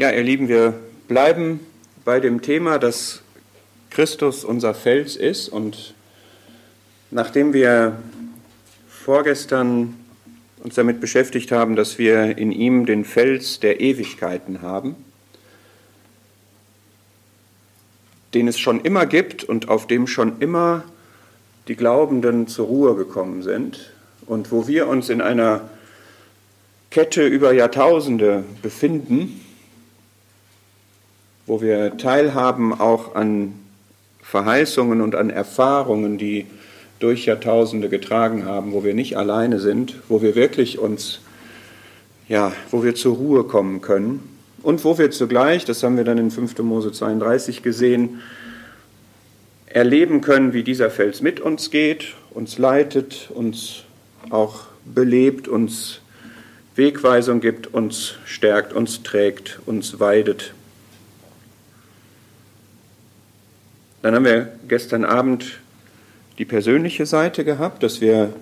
Ja, ihr Lieben, wir bleiben bei dem Thema, dass Christus unser Fels ist. Und nachdem wir vorgestern uns damit beschäftigt haben, dass wir in ihm den Fels der Ewigkeiten haben, den es schon immer gibt und auf dem schon immer die Glaubenden zur Ruhe gekommen sind und wo wir uns in einer Kette über Jahrtausende befinden, wo wir teilhaben auch an Verheißungen und an Erfahrungen, die durch Jahrtausende getragen haben, wo wir nicht alleine sind, wo wir wirklich uns, ja, wo wir zur Ruhe kommen können und wo wir zugleich, das haben wir dann in 5. Mose 32 gesehen, erleben können, wie dieser Fels mit uns geht, uns leitet, uns auch belebt, uns Wegweisung gibt, uns stärkt, uns trägt, uns weidet. Dann haben wir gestern Abend die persönliche Seite gehabt, dass wir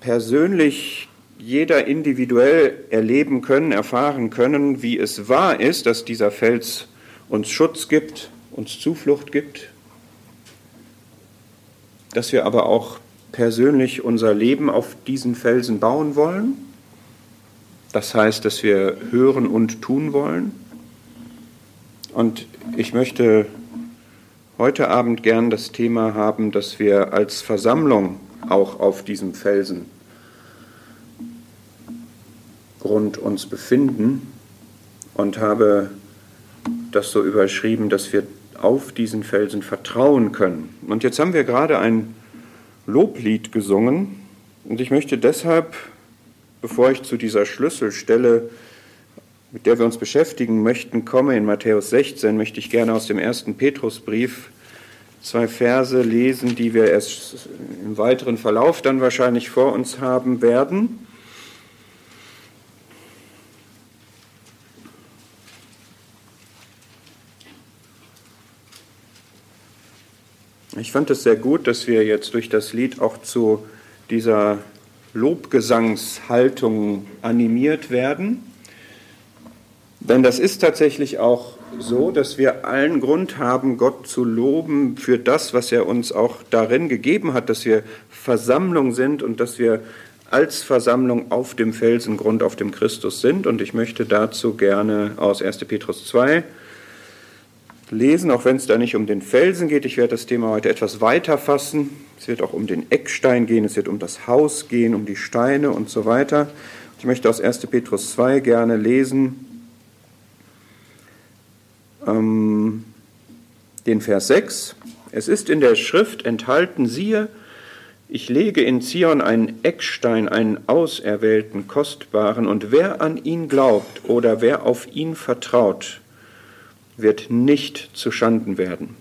persönlich jeder individuell erleben können, erfahren können, wie es wahr ist, dass dieser Fels uns Schutz gibt, uns Zuflucht gibt, dass wir aber auch persönlich unser Leben auf diesen Felsen bauen wollen. Das heißt, dass wir hören und tun wollen. Und ich möchte heute Abend gern das Thema haben, dass wir als Versammlung auch auf diesem Felsengrund uns befinden und habe das so überschrieben, dass wir auf diesen Felsen vertrauen können. Und jetzt haben wir gerade ein Loblied gesungen und ich möchte deshalb, bevor ich zu dieser Schlüsselstelle mit der wir uns beschäftigen möchten, komme in Matthäus 16, möchte ich gerne aus dem ersten Petrusbrief zwei Verse lesen, die wir erst im weiteren Verlauf dann wahrscheinlich vor uns haben werden. Ich fand es sehr gut, dass wir jetzt durch das Lied auch zu dieser Lobgesangshaltung animiert werden. Denn das ist tatsächlich auch so, dass wir allen Grund haben, Gott zu loben für das, was er uns auch darin gegeben hat, dass wir Versammlung sind und dass wir als Versammlung auf dem Felsengrund, auf dem Christus sind. Und ich möchte dazu gerne aus 1. Petrus 2 lesen, auch wenn es da nicht um den Felsen geht. Ich werde das Thema heute etwas weiter fassen. Es wird auch um den Eckstein gehen, es wird um das Haus gehen, um die Steine und so weiter. Ich möchte aus 1. Petrus 2 gerne lesen, ähm, den Vers 6. Es ist in der Schrift enthalten, siehe, ich lege in Zion einen Eckstein, einen auserwählten, kostbaren, und wer an ihn glaubt oder wer auf ihn vertraut, wird nicht zu Schanden werden.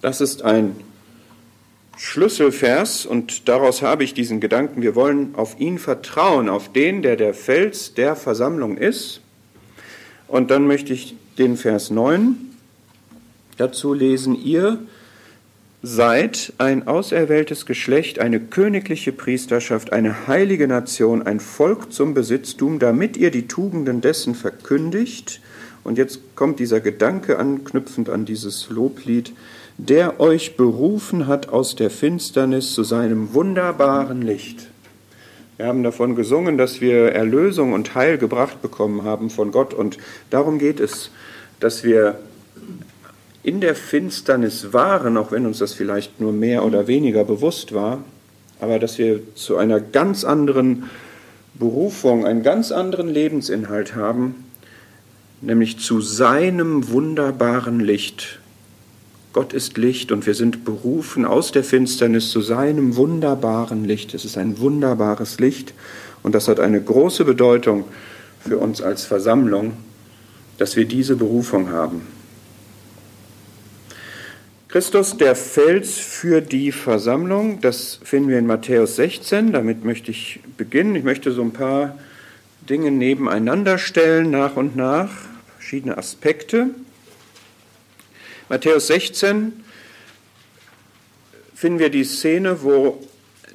Das ist ein Schlüsselvers und daraus habe ich diesen Gedanken, wir wollen auf ihn vertrauen, auf den, der der Fels der Versammlung ist. Und dann möchte ich den Vers 9 dazu lesen, ihr seid ein auserwähltes Geschlecht, eine königliche Priesterschaft, eine heilige Nation, ein Volk zum Besitztum, damit ihr die Tugenden dessen verkündigt. Und jetzt kommt dieser Gedanke anknüpfend an dieses Loblied, der euch berufen hat aus der Finsternis zu seinem wunderbaren Licht. Wir haben davon gesungen, dass wir Erlösung und Heil gebracht bekommen haben von Gott. Und darum geht es dass wir in der Finsternis waren, auch wenn uns das vielleicht nur mehr oder weniger bewusst war, aber dass wir zu einer ganz anderen Berufung, einen ganz anderen Lebensinhalt haben, nämlich zu seinem wunderbaren Licht. Gott ist Licht und wir sind berufen aus der Finsternis zu seinem wunderbaren Licht. Es ist ein wunderbares Licht und das hat eine große Bedeutung für uns als Versammlung dass wir diese Berufung haben. Christus, der Fels für die Versammlung, das finden wir in Matthäus 16. Damit möchte ich beginnen. Ich möchte so ein paar Dinge nebeneinander stellen, nach und nach, verschiedene Aspekte. Matthäus 16, finden wir die Szene, wo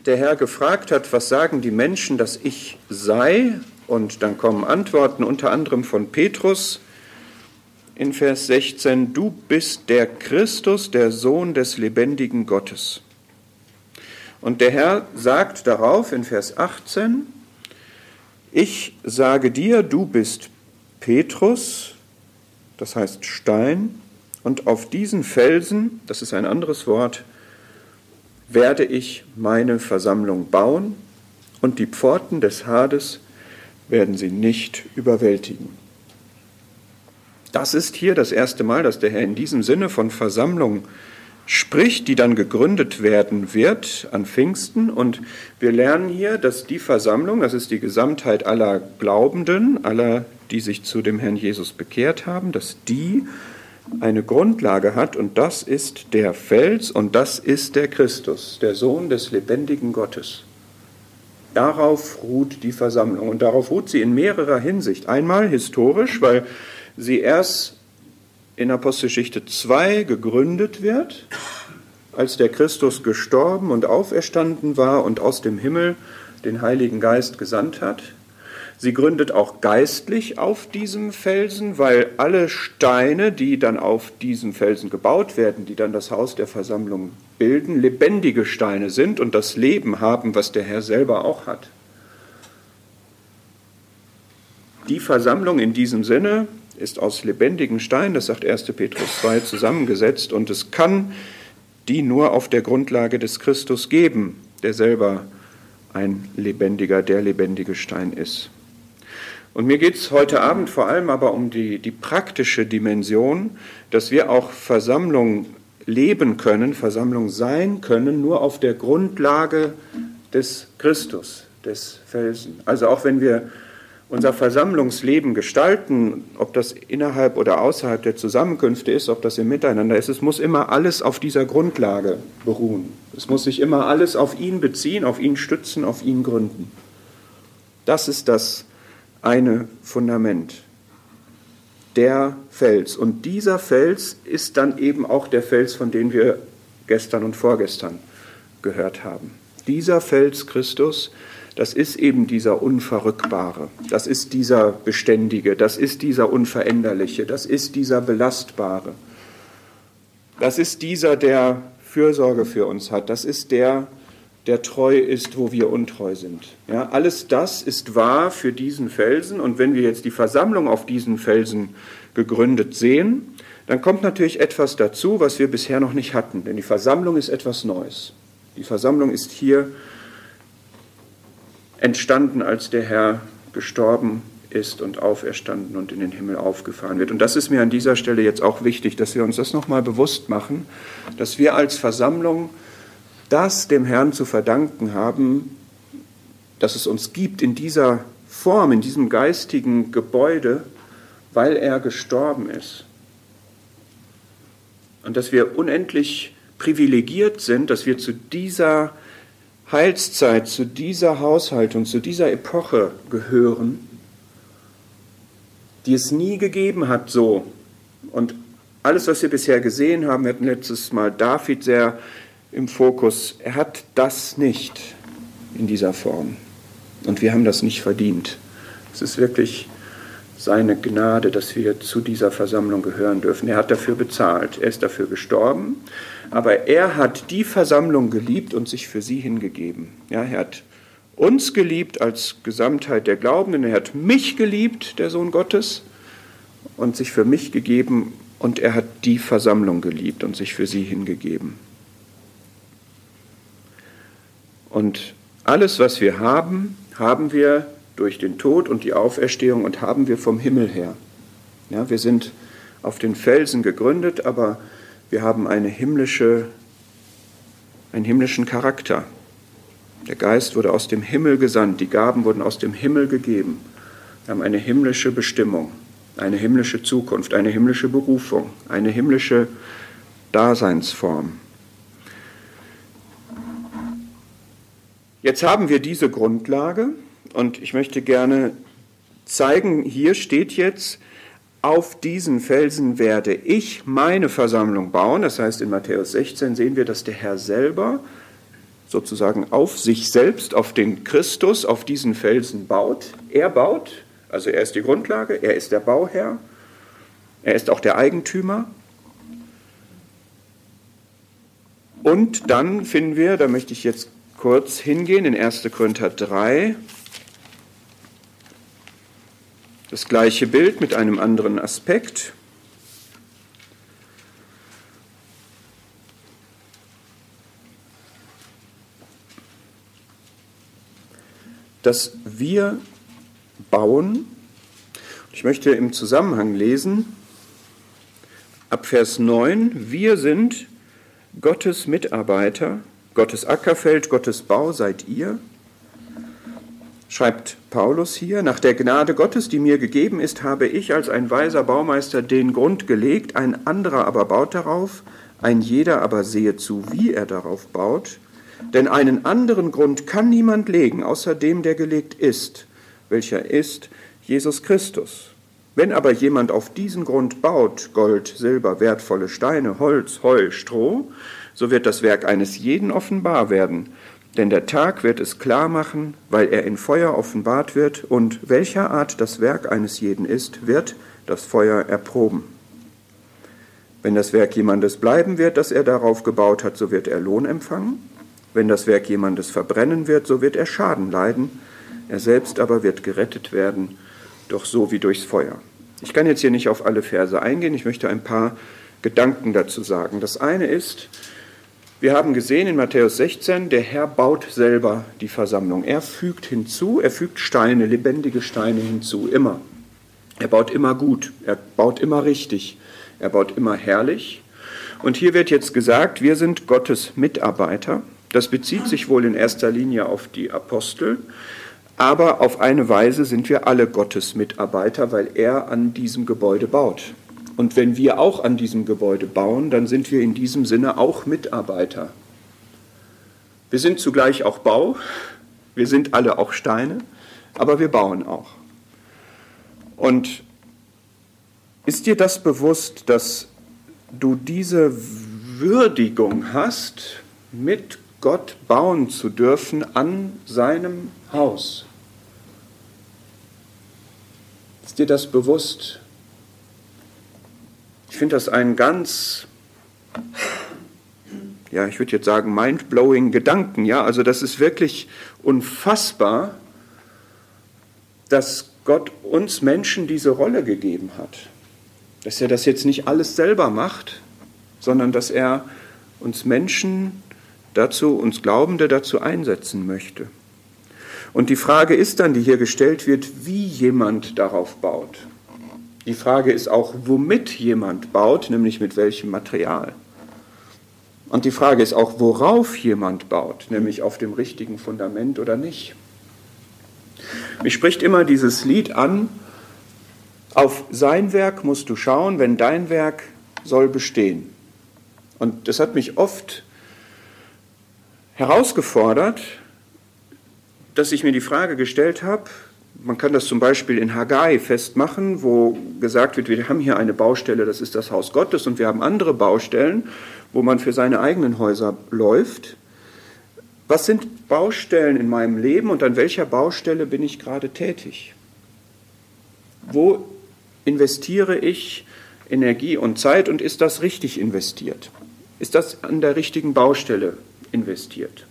der Herr gefragt hat, was sagen die Menschen, dass ich sei? Und dann kommen Antworten unter anderem von Petrus in Vers 16, du bist der Christus, der Sohn des lebendigen Gottes. Und der Herr sagt darauf in Vers 18, ich sage dir, du bist Petrus, das heißt Stein, und auf diesen Felsen, das ist ein anderes Wort, werde ich meine Versammlung bauen und die Pforten des Hades werden sie nicht überwältigen. Das ist hier das erste Mal, dass der Herr in diesem Sinne von Versammlung spricht, die dann gegründet werden wird an Pfingsten. Und wir lernen hier, dass die Versammlung, das ist die Gesamtheit aller Glaubenden, aller, die sich zu dem Herrn Jesus bekehrt haben, dass die eine Grundlage hat und das ist der Fels und das ist der Christus, der Sohn des lebendigen Gottes. Darauf ruht die Versammlung und darauf ruht sie in mehrerer Hinsicht. Einmal historisch, weil sie erst in Apostelgeschichte 2 gegründet wird, als der Christus gestorben und auferstanden war und aus dem Himmel den Heiligen Geist gesandt hat. Sie gründet auch geistlich auf diesem Felsen, weil alle Steine, die dann auf diesem Felsen gebaut werden, die dann das Haus der Versammlung bilden, lebendige Steine sind und das Leben haben, was der Herr selber auch hat. Die Versammlung in diesem Sinne ist aus lebendigen Steinen, das sagt 1. Petrus 2, zusammengesetzt und es kann die nur auf der Grundlage des Christus geben, der selber ein lebendiger, der lebendige Stein ist. Und mir geht es heute Abend vor allem aber um die, die praktische Dimension, dass wir auch Versammlung leben können, Versammlung sein können, nur auf der Grundlage des Christus, des Felsen. Also auch wenn wir unser Versammlungsleben gestalten, ob das innerhalb oder außerhalb der Zusammenkünfte ist, ob das im Miteinander ist, es muss immer alles auf dieser Grundlage beruhen. Es muss sich immer alles auf ihn beziehen, auf ihn stützen, auf ihn gründen. Das ist das eine Fundament, der Fels. Und dieser Fels ist dann eben auch der Fels, von dem wir gestern und vorgestern gehört haben. Dieser Fels Christus, das ist eben dieser Unverrückbare, das ist dieser Beständige, das ist dieser Unveränderliche, das ist dieser Belastbare. Das ist dieser, der Fürsorge für uns hat, das ist der, der treu ist, wo wir untreu sind. Ja, alles das ist wahr für diesen Felsen. Und wenn wir jetzt die Versammlung auf diesen Felsen gegründet sehen, dann kommt natürlich etwas dazu, was wir bisher noch nicht hatten. Denn die Versammlung ist etwas Neues. Die Versammlung ist hier entstanden, als der Herr gestorben ist und auferstanden und in den Himmel aufgefahren wird. Und das ist mir an dieser Stelle jetzt auch wichtig, dass wir uns das nochmal bewusst machen, dass wir als Versammlung das dem Herrn zu verdanken haben, dass es uns gibt in dieser Form, in diesem geistigen Gebäude, weil er gestorben ist. Und dass wir unendlich privilegiert sind, dass wir zu dieser Heilszeit, zu dieser Haushaltung, zu dieser Epoche gehören, die es nie gegeben hat so. Und alles, was wir bisher gesehen haben, wir hatten letztes Mal David sehr im Fokus. Er hat das nicht in dieser Form. Und wir haben das nicht verdient. Es ist wirklich seine Gnade, dass wir zu dieser Versammlung gehören dürfen. Er hat dafür bezahlt. Er ist dafür gestorben. Aber er hat die Versammlung geliebt und sich für sie hingegeben. Ja, er hat uns geliebt als Gesamtheit der Glaubenden. Er hat mich geliebt, der Sohn Gottes, und sich für mich gegeben. Und er hat die Versammlung geliebt und sich für sie hingegeben. Und alles, was wir haben, haben wir durch den Tod und die Auferstehung und haben wir vom Himmel her. Ja, wir sind auf den Felsen gegründet, aber wir haben eine himmlische, einen himmlischen Charakter. Der Geist wurde aus dem Himmel gesandt, die Gaben wurden aus dem Himmel gegeben. Wir haben eine himmlische Bestimmung, eine himmlische Zukunft, eine himmlische Berufung, eine himmlische Daseinsform. Jetzt haben wir diese Grundlage und ich möchte gerne zeigen, hier steht jetzt auf diesen Felsen werde ich meine Versammlung bauen. Das heißt, in Matthäus 16 sehen wir, dass der Herr selber sozusagen auf sich selbst, auf den Christus, auf diesen Felsen baut. Er baut, also er ist die Grundlage, er ist der Bauherr, er ist auch der Eigentümer. Und dann finden wir, da möchte ich jetzt kurz hingehen, in 1. Korinther 3, das gleiche Bild mit einem anderen Aspekt. Dass wir bauen, ich möchte im Zusammenhang lesen, ab Vers 9, wir sind Gottes Mitarbeiter, Gottes Ackerfeld, Gottes Bau seid ihr schreibt Paulus hier, nach der Gnade Gottes, die mir gegeben ist, habe ich als ein weiser Baumeister den Grund gelegt, ein anderer aber baut darauf, ein jeder aber sehe zu, wie er darauf baut. Denn einen anderen Grund kann niemand legen, außer dem, der gelegt ist, welcher ist Jesus Christus. Wenn aber jemand auf diesen Grund baut, Gold, Silber, wertvolle Steine, Holz, Heu, Stroh, so wird das Werk eines jeden offenbar werden, denn der Tag wird es klar machen, weil er in Feuer offenbart wird, und welcher Art das Werk eines jeden ist, wird das Feuer erproben. Wenn das Werk jemandes bleiben wird, das er darauf gebaut hat, so wird er Lohn empfangen. Wenn das Werk jemandes verbrennen wird, so wird er Schaden leiden. Er selbst aber wird gerettet werden, doch so wie durchs Feuer. Ich kann jetzt hier nicht auf alle Verse eingehen, ich möchte ein paar Gedanken dazu sagen. Das eine ist, wir haben gesehen in Matthäus 16, der Herr baut selber die Versammlung. Er fügt hinzu, er fügt Steine, lebendige Steine hinzu, immer. Er baut immer gut, er baut immer richtig, er baut immer herrlich. Und hier wird jetzt gesagt, wir sind Gottes Mitarbeiter. Das bezieht sich wohl in erster Linie auf die Apostel, aber auf eine Weise sind wir alle Gottes Mitarbeiter, weil er an diesem Gebäude baut. Und wenn wir auch an diesem Gebäude bauen, dann sind wir in diesem Sinne auch Mitarbeiter. Wir sind zugleich auch Bau, wir sind alle auch Steine, aber wir bauen auch. Und ist dir das bewusst, dass du diese Würdigung hast, mit Gott bauen zu dürfen an seinem Haus? Ist dir das bewusst? Ich finde das einen ganz, ja, ich würde jetzt sagen, mind-blowing Gedanken. Ja, also das ist wirklich unfassbar, dass Gott uns Menschen diese Rolle gegeben hat. Dass er das jetzt nicht alles selber macht, sondern dass er uns Menschen dazu, uns Glaubende dazu einsetzen möchte. Und die Frage ist dann, die hier gestellt wird, wie jemand darauf baut. Die Frage ist auch, womit jemand baut, nämlich mit welchem Material. Und die Frage ist auch, worauf jemand baut, nämlich auf dem richtigen Fundament oder nicht. Mich spricht immer dieses Lied an, auf sein Werk musst du schauen, wenn dein Werk soll bestehen. Und das hat mich oft herausgefordert, dass ich mir die Frage gestellt habe, man kann das zum Beispiel in Haggai festmachen, wo gesagt wird, wir haben hier eine Baustelle, das ist das Haus Gottes, und wir haben andere Baustellen, wo man für seine eigenen Häuser läuft. Was sind Baustellen in meinem Leben und an welcher Baustelle bin ich gerade tätig? Wo investiere ich Energie und Zeit und ist das richtig investiert? Ist das an der richtigen Baustelle investiert?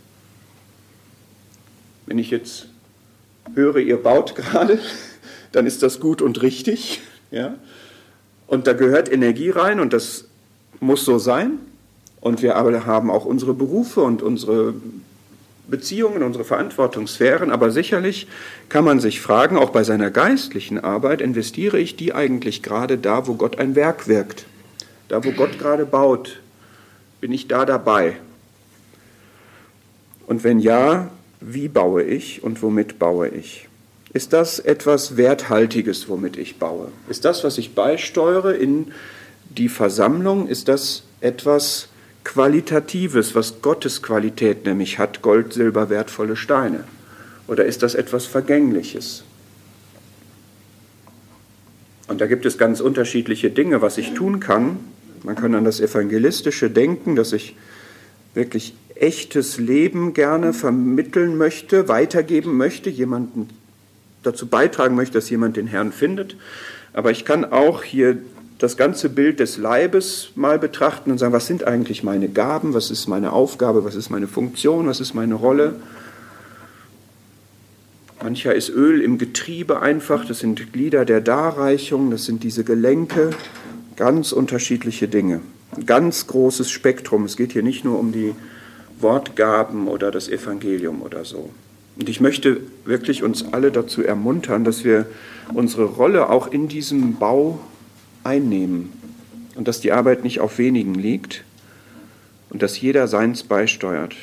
Wenn ich jetzt höre, ihr baut gerade, dann ist das gut und richtig. Ja? Und da gehört Energie rein und das muss so sein. Und wir aber haben auch unsere Berufe und unsere Beziehungen, unsere Verantwortungssphären. Aber sicherlich kann man sich fragen, auch bei seiner geistlichen Arbeit, investiere ich die eigentlich gerade da, wo Gott ein Werk wirkt? Da, wo Gott gerade baut, bin ich da dabei? Und wenn ja, wie baue ich und womit baue ich? Ist das etwas Werthaltiges, womit ich baue? Ist das, was ich beisteuere in die Versammlung, ist das etwas Qualitatives, was Gottes Qualität nämlich hat, Gold, Silber, wertvolle Steine? Oder ist das etwas Vergängliches? Und da gibt es ganz unterschiedliche Dinge, was ich tun kann. Man kann an das Evangelistische denken, dass ich wirklich echtes Leben gerne vermitteln möchte, weitergeben möchte, jemanden dazu beitragen möchte, dass jemand den Herrn findet. Aber ich kann auch hier das ganze Bild des Leibes mal betrachten und sagen, was sind eigentlich meine Gaben, was ist meine Aufgabe, was ist meine Funktion, was ist meine Rolle. Mancher ist Öl im Getriebe einfach, das sind Glieder der Darreichung, das sind diese Gelenke, ganz unterschiedliche Dinge. Ein ganz großes Spektrum. Es geht hier nicht nur um die Wortgaben oder das Evangelium oder so. Und ich möchte wirklich uns alle dazu ermuntern, dass wir unsere Rolle auch in diesem Bau einnehmen und dass die Arbeit nicht auf wenigen liegt und dass jeder seins beisteuert.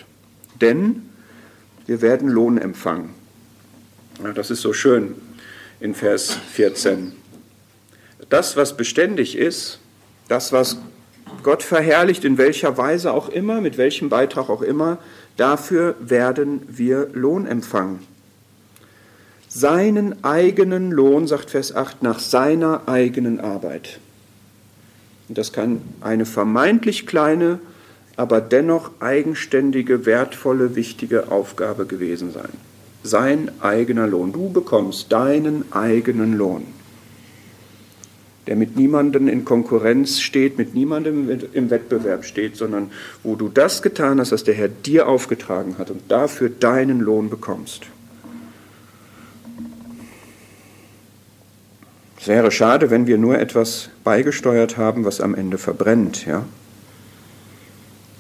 Denn wir werden Lohn empfangen. Ja, das ist so schön in Vers 14. Das, was beständig ist, das, was Gott verherrlicht, in welcher Weise auch immer, mit welchem Beitrag auch immer, dafür werden wir Lohn empfangen. Seinen eigenen Lohn, sagt Vers 8, nach seiner eigenen Arbeit. Und das kann eine vermeintlich kleine, aber dennoch eigenständige, wertvolle, wichtige Aufgabe gewesen sein. Sein eigener Lohn. Du bekommst deinen eigenen Lohn der mit niemandem in Konkurrenz steht, mit niemandem im Wettbewerb steht, sondern wo du das getan hast, was der Herr dir aufgetragen hat und dafür deinen Lohn bekommst. Es wäre schade, wenn wir nur etwas beigesteuert haben, was am Ende verbrennt. Ja?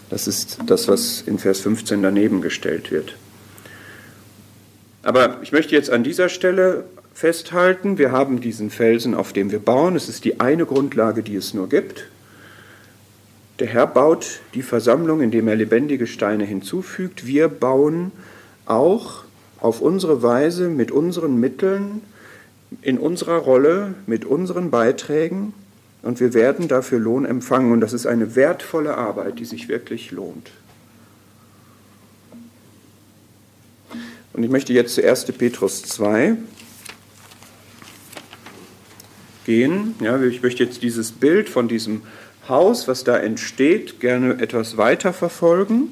Das ist das, was in Vers 15 daneben gestellt wird. Aber ich möchte jetzt an dieser Stelle festhalten. Wir haben diesen Felsen, auf dem wir bauen. Es ist die eine Grundlage, die es nur gibt. Der Herr baut die Versammlung, indem er lebendige Steine hinzufügt. Wir bauen auch auf unsere Weise mit unseren Mitteln, in unserer Rolle, mit unseren Beiträgen und wir werden dafür Lohn empfangen. Und das ist eine wertvolle Arbeit, die sich wirklich lohnt. Und ich möchte jetzt zu 1. Petrus 2 gehen. Ja, ich möchte jetzt dieses Bild von diesem Haus, was da entsteht, gerne etwas weiter verfolgen.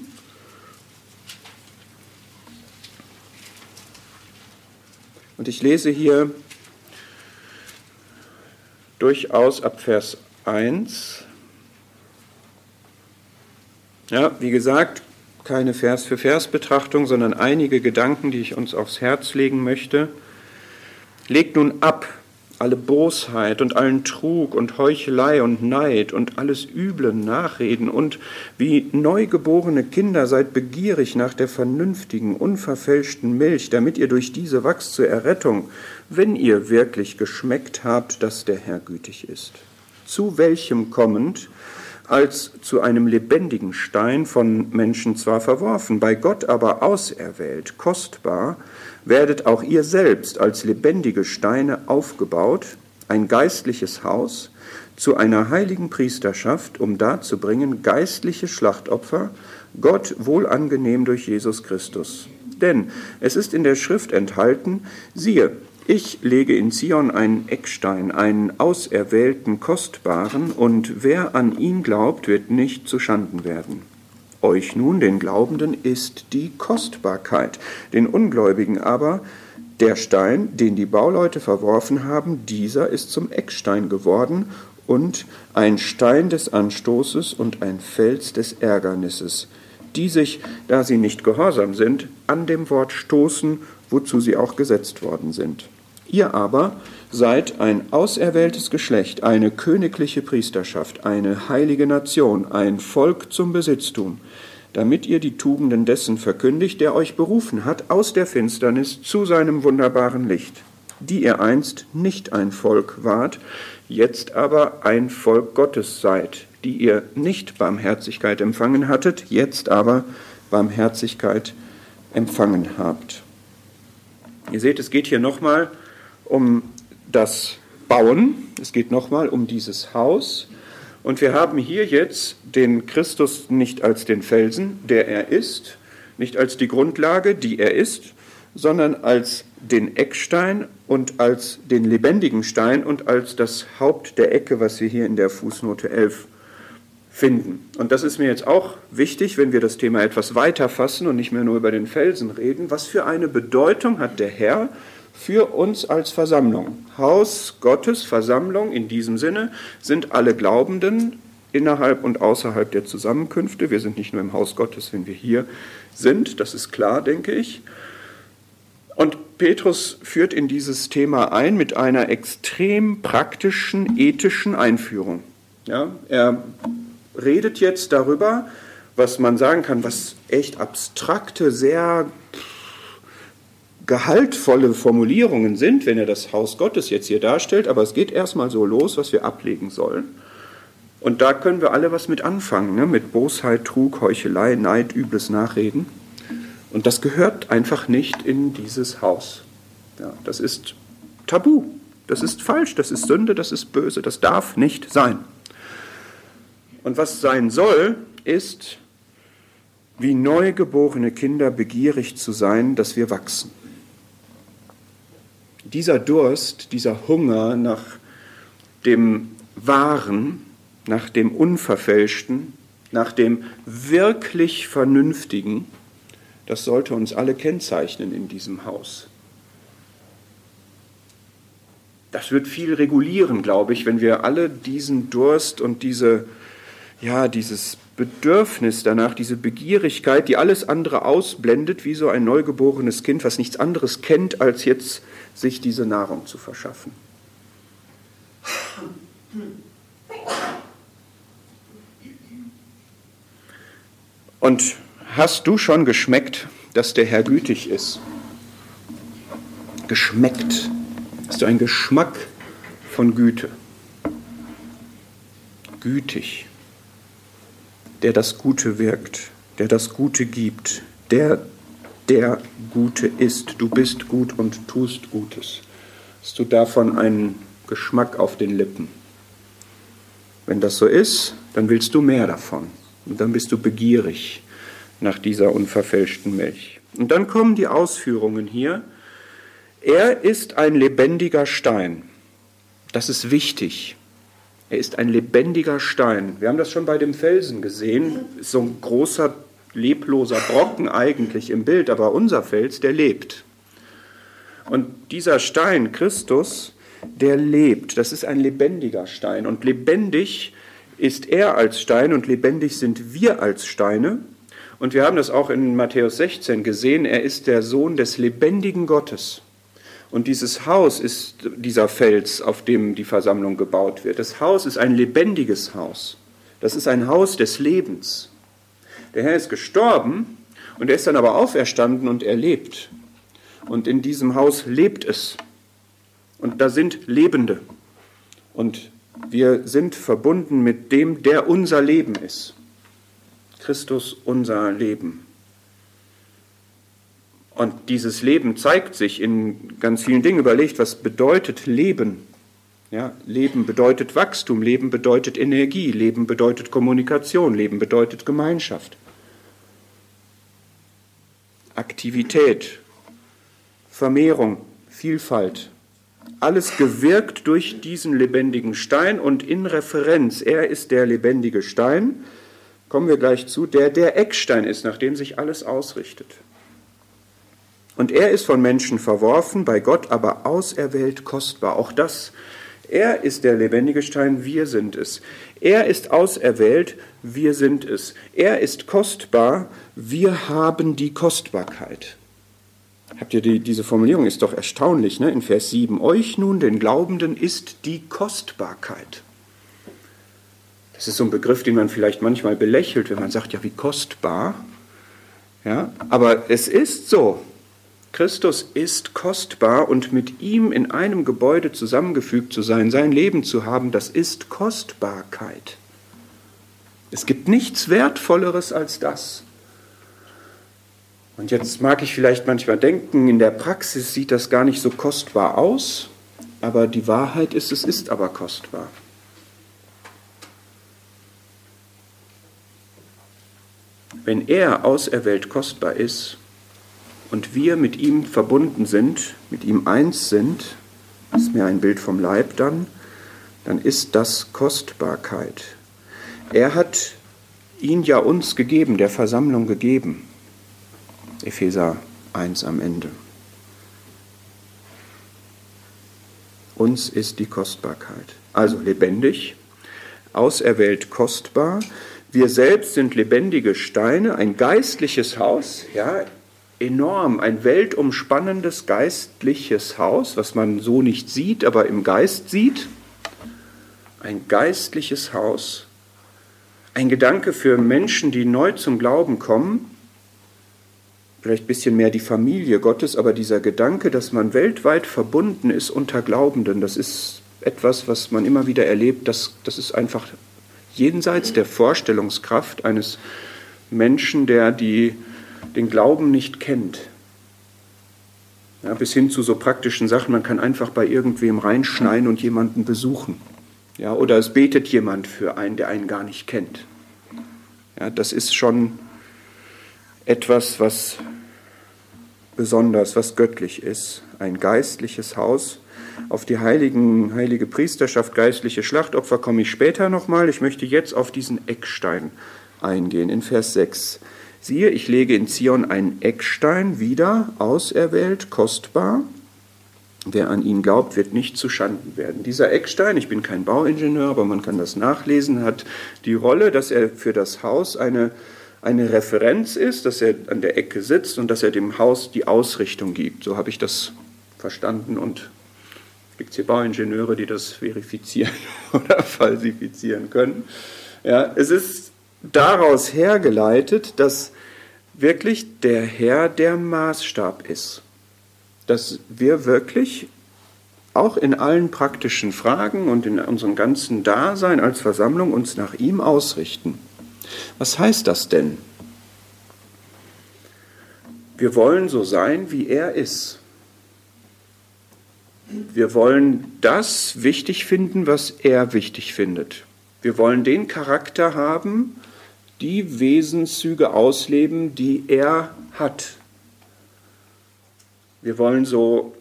Und ich lese hier durchaus ab Vers 1. Ja, wie gesagt, keine Vers für Vers Betrachtung, sondern einige Gedanken, die ich uns aufs Herz legen möchte. Legt nun ab alle Bosheit und allen Trug und Heuchelei und Neid und alles üble Nachreden und wie neugeborene Kinder seid begierig nach der vernünftigen, unverfälschten Milch, damit ihr durch diese wachst zur Errettung, wenn ihr wirklich geschmeckt habt, dass der Herr gütig ist. Zu welchem kommend, als zu einem lebendigen Stein von Menschen zwar verworfen, bei Gott aber auserwählt, kostbar, werdet auch ihr selbst als lebendige Steine aufgebaut, ein geistliches Haus, zu einer heiligen Priesterschaft, um darzubringen geistliche Schlachtopfer, Gott wohlangenehm durch Jesus Christus. Denn es ist in der Schrift enthalten, siehe, ich lege in Zion einen Eckstein, einen auserwählten, kostbaren, und wer an ihn glaubt, wird nicht zu Schanden werden. Euch nun, den Glaubenden, ist die Kostbarkeit, den Ungläubigen aber der Stein, den die Bauleute verworfen haben, dieser ist zum Eckstein geworden und ein Stein des Anstoßes und ein Fels des Ärgernisses, die sich, da sie nicht gehorsam sind, an dem Wort stoßen, wozu sie auch gesetzt worden sind. Ihr aber seid ein auserwähltes Geschlecht, eine königliche Priesterschaft, eine heilige Nation, ein Volk zum Besitztum, damit ihr die Tugenden dessen verkündigt, der euch berufen hat aus der Finsternis zu seinem wunderbaren Licht, die ihr einst nicht ein Volk wart, jetzt aber ein Volk Gottes seid, die ihr nicht Barmherzigkeit empfangen hattet, jetzt aber Barmherzigkeit empfangen habt. Ihr seht, es geht hier nochmal das Bauen, es geht nochmal um dieses Haus. Und wir haben hier jetzt den Christus nicht als den Felsen, der er ist, nicht als die Grundlage, die er ist, sondern als den Eckstein und als den lebendigen Stein und als das Haupt der Ecke, was wir hier in der Fußnote 11 finden. Und das ist mir jetzt auch wichtig, wenn wir das Thema etwas weiter fassen und nicht mehr nur über den Felsen reden. Was für eine Bedeutung hat der Herr für uns als Versammlung? Haus Gottes, Versammlung in diesem Sinne sind alle Glaubenden innerhalb und außerhalb der Zusammenkünfte. Wir sind nicht nur im Haus Gottes, wenn wir hier sind, das ist klar, denke ich. Und Petrus führt in dieses Thema ein mit einer extrem praktischen, ethischen Einführung. Ja, er redet jetzt darüber, was man sagen kann, was echt abstrakte, sehr gehaltvolle Formulierungen sind, wenn er das Haus Gottes jetzt hier darstellt, aber es geht erstmal so los, was wir ablegen sollen. Und da können wir alle was mit anfangen, ne? mit Bosheit, Trug, Heuchelei, Neid, übles Nachreden. Und das gehört einfach nicht in dieses Haus. Ja, das ist Tabu, das ist falsch, das ist Sünde, das ist böse, das darf nicht sein. Und was sein soll, ist, wie neugeborene Kinder begierig zu sein, dass wir wachsen. Dieser Durst, dieser Hunger nach dem Wahren, nach dem Unverfälschten, nach dem wirklich Vernünftigen, das sollte uns alle kennzeichnen in diesem Haus. Das wird viel regulieren, glaube ich, wenn wir alle diesen Durst und diese ja, dieses Bedürfnis danach, diese Begierigkeit, die alles andere ausblendet, wie so ein neugeborenes Kind, was nichts anderes kennt, als jetzt sich diese Nahrung zu verschaffen. Und hast du schon geschmeckt, dass der Herr gütig ist? Geschmeckt. Hast du einen Geschmack von Güte? Gütig der das Gute wirkt, der das Gute gibt, der der Gute ist. Du bist gut und tust Gutes. Hast du davon einen Geschmack auf den Lippen? Wenn das so ist, dann willst du mehr davon. Und dann bist du begierig nach dieser unverfälschten Milch. Und dann kommen die Ausführungen hier. Er ist ein lebendiger Stein. Das ist wichtig. Er ist ein lebendiger Stein. Wir haben das schon bei dem Felsen gesehen. So ein großer, lebloser Brocken eigentlich im Bild, aber unser Fels, der lebt. Und dieser Stein, Christus, der lebt. Das ist ein lebendiger Stein. Und lebendig ist er als Stein und lebendig sind wir als Steine. Und wir haben das auch in Matthäus 16 gesehen. Er ist der Sohn des lebendigen Gottes. Und dieses Haus ist dieser Fels, auf dem die Versammlung gebaut wird. Das Haus ist ein lebendiges Haus. Das ist ein Haus des Lebens. Der Herr ist gestorben und er ist dann aber auferstanden und er lebt. Und in diesem Haus lebt es. Und da sind Lebende. Und wir sind verbunden mit dem, der unser Leben ist. Christus unser Leben. Und dieses Leben zeigt sich in ganz vielen Dingen. Überlegt, was bedeutet Leben? Ja, Leben bedeutet Wachstum, Leben bedeutet Energie, Leben bedeutet Kommunikation, Leben bedeutet Gemeinschaft. Aktivität, Vermehrung, Vielfalt. Alles gewirkt durch diesen lebendigen Stein und in Referenz, er ist der lebendige Stein, kommen wir gleich zu, der der Eckstein ist, nach dem sich alles ausrichtet. Und er ist von Menschen verworfen, bei Gott aber auserwählt kostbar. Auch das, er ist der lebendige Stein, wir sind es. Er ist auserwählt, wir sind es. Er ist kostbar, wir haben die Kostbarkeit. Habt ihr die, diese Formulierung ist doch erstaunlich, ne? In Vers 7. Euch nun, den Glaubenden, ist die Kostbarkeit. Das ist so ein Begriff, den man vielleicht manchmal belächelt, wenn man sagt, ja, wie kostbar. Ja, aber es ist so. Christus ist kostbar und mit ihm in einem Gebäude zusammengefügt zu sein, sein Leben zu haben, das ist Kostbarkeit. Es gibt nichts Wertvolleres als das. Und jetzt mag ich vielleicht manchmal denken, in der Praxis sieht das gar nicht so kostbar aus, aber die Wahrheit ist, es ist aber kostbar. Wenn er auserwählt kostbar ist, und wir mit ihm verbunden sind, mit ihm eins sind, ist mehr ein Bild vom Leib dann, dann ist das Kostbarkeit. Er hat ihn ja uns gegeben, der Versammlung gegeben. Epheser 1 am Ende. Uns ist die Kostbarkeit. Also lebendig, auserwählt kostbar. Wir selbst sind lebendige Steine, ein geistliches Haus, ja, enorm, ein weltumspannendes geistliches Haus, was man so nicht sieht, aber im Geist sieht. Ein geistliches Haus, ein Gedanke für Menschen, die neu zum Glauben kommen, vielleicht ein bisschen mehr die Familie Gottes, aber dieser Gedanke, dass man weltweit verbunden ist unter Glaubenden, das ist etwas, was man immer wieder erlebt, das, das ist einfach jenseits der Vorstellungskraft eines Menschen, der die, den Glauben nicht kennt. Ja, bis hin zu so praktischen Sachen, man kann einfach bei irgendwem reinschneien und jemanden besuchen. Ja, oder es betet jemand für einen, der einen gar nicht kennt. Ja, das ist schon etwas, was besonders, was göttlich ist. Ein geistliches Haus. Auf die heiligen, heilige Priesterschaft, geistliche Schlachtopfer komme ich später nochmal. Ich möchte jetzt auf diesen Eckstein eingehen. In Vers 6. Siehe, ich lege in Zion einen Eckstein wieder, auserwählt, kostbar. Wer an ihn glaubt, wird nicht zu Schanden werden. Dieser Eckstein, ich bin kein Bauingenieur, aber man kann das nachlesen, hat die Rolle, dass er für das Haus eine, eine Referenz ist, dass er an der Ecke sitzt und dass er dem Haus die Ausrichtung gibt. So habe ich das verstanden und gibt es hier Bauingenieure, die das verifizieren oder falsifizieren können. Ja, es ist daraus hergeleitet, dass wirklich der Herr der Maßstab ist dass wir wirklich auch in allen praktischen Fragen und in unserem ganzen Dasein als Versammlung uns nach ihm ausrichten. Was heißt das denn? Wir wollen so sein, wie er ist. Wir wollen das wichtig finden, was er wichtig findet. Wir wollen den Charakter haben, die Wesenszüge ausleben, die er hat, wir wollen so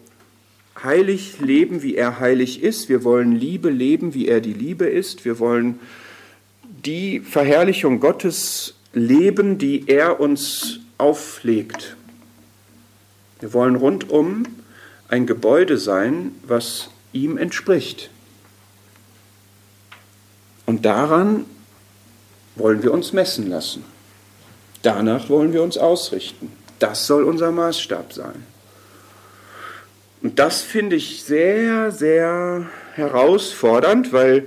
heilig leben, wie er heilig ist. Wir wollen Liebe leben, wie er die Liebe ist. Wir wollen die Verherrlichung Gottes leben, die er uns auflegt. Wir wollen rundum ein Gebäude sein, was ihm entspricht. Und daran wollen wir uns messen lassen. Danach wollen wir uns ausrichten. Das soll unser Maßstab sein. Und das finde ich sehr, sehr herausfordernd, weil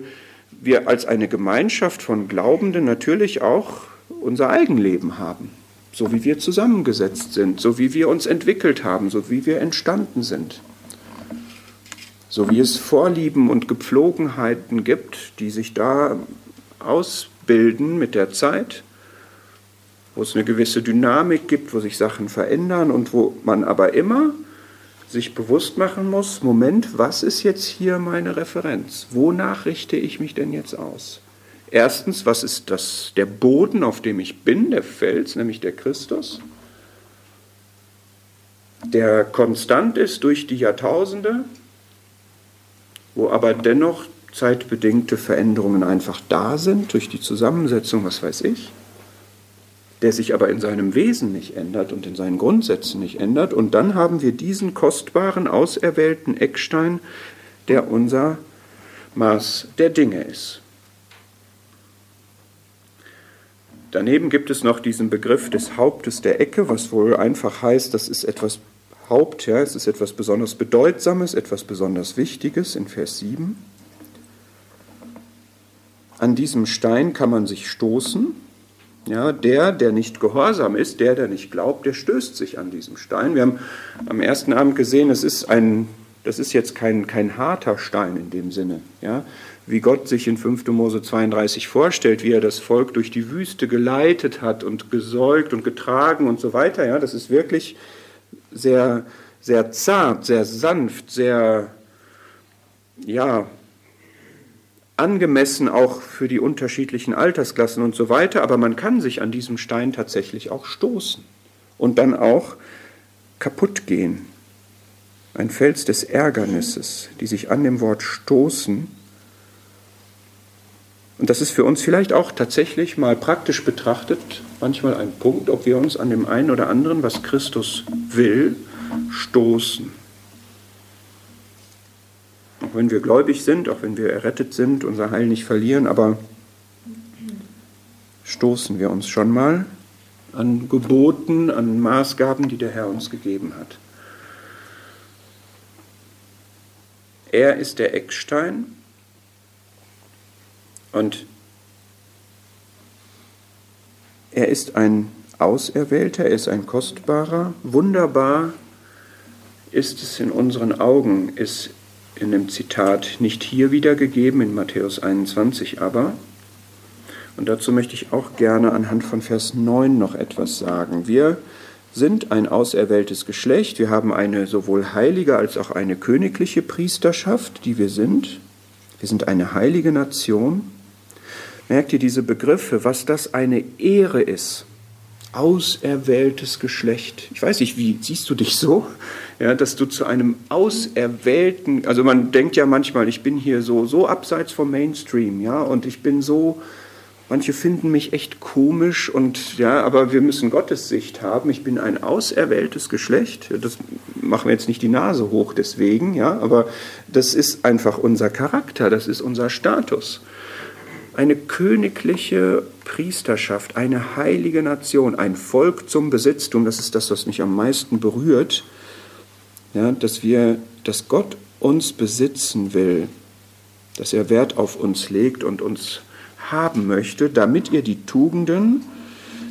wir als eine Gemeinschaft von Glaubenden natürlich auch unser Eigenleben haben, so wie wir zusammengesetzt sind, so wie wir uns entwickelt haben, so wie wir entstanden sind. So wie es Vorlieben und Gepflogenheiten gibt, die sich da ausbilden mit der Zeit, wo es eine gewisse Dynamik gibt, wo sich Sachen verändern und wo man aber immer sich bewusst machen muss, Moment, was ist jetzt hier meine Referenz? Wonach richte ich mich denn jetzt aus? Erstens, was ist das, der Boden, auf dem ich bin, der Fels, nämlich der Christus, der konstant ist durch die Jahrtausende, wo aber dennoch zeitbedingte Veränderungen einfach da sind, durch die Zusammensetzung, was weiß ich der sich aber in seinem Wesen nicht ändert und in seinen Grundsätzen nicht ändert. Und dann haben wir diesen kostbaren, auserwählten Eckstein, der unser Maß der Dinge ist. Daneben gibt es noch diesen Begriff des Hauptes der Ecke, was wohl einfach heißt, das ist etwas Haupt, ja, es ist etwas besonders Bedeutsames, etwas besonders Wichtiges in Vers 7. An diesem Stein kann man sich stoßen, ja, der, der nicht gehorsam ist, der, der nicht glaubt, der stößt sich an diesem Stein. Wir haben am ersten Abend gesehen, es ist ein, das ist jetzt kein, kein harter Stein in dem Sinne. Ja, wie Gott sich in 5. Mose 32 vorstellt, wie er das Volk durch die Wüste geleitet hat und gesäugt und getragen und so weiter. Ja, das ist wirklich sehr, sehr zart, sehr sanft, sehr, ja, angemessen auch für die unterschiedlichen Altersklassen und so weiter, aber man kann sich an diesem Stein tatsächlich auch stoßen und dann auch kaputt gehen, ein Fels des Ärgernisses, die sich an dem Wort stoßen. Und das ist für uns vielleicht auch tatsächlich mal praktisch betrachtet manchmal ein Punkt, ob wir uns an dem einen oder anderen, was Christus will, stoßen. Auch wenn wir gläubig sind, auch wenn wir errettet sind, unser Heil nicht verlieren, aber stoßen wir uns schon mal an Geboten, an Maßgaben, die der Herr uns gegeben hat. Er ist der Eckstein und er ist ein Auserwählter, er ist ein Kostbarer. Wunderbar ist es in unseren Augen, ist in dem Zitat nicht hier wiedergegeben, in Matthäus 21 aber. Und dazu möchte ich auch gerne anhand von Vers 9 noch etwas sagen. Wir sind ein auserwähltes Geschlecht. Wir haben eine sowohl heilige als auch eine königliche Priesterschaft, die wir sind. Wir sind eine heilige Nation. Merkt ihr diese Begriffe, was das eine Ehre ist? Auserwähltes Geschlecht. Ich weiß nicht, wie siehst du dich so? Ja, dass du zu einem auserwählten, also man denkt ja manchmal, ich bin hier so, so abseits vom Mainstream, ja, und ich bin so Manche finden mich echt komisch und ja, aber wir müssen Gottes Sicht haben. Ich bin ein auserwähltes Geschlecht. Das machen wir jetzt nicht die Nase hoch deswegen, ja, aber das ist einfach unser Charakter, das ist unser Status. Eine königliche Priesterschaft, eine heilige Nation, ein Volk zum Besitztum, das ist das, was mich am meisten berührt, ja, dass wir, dass Gott uns besitzen will, dass er Wert auf uns legt und uns haben möchte, damit ihr die Tugenden,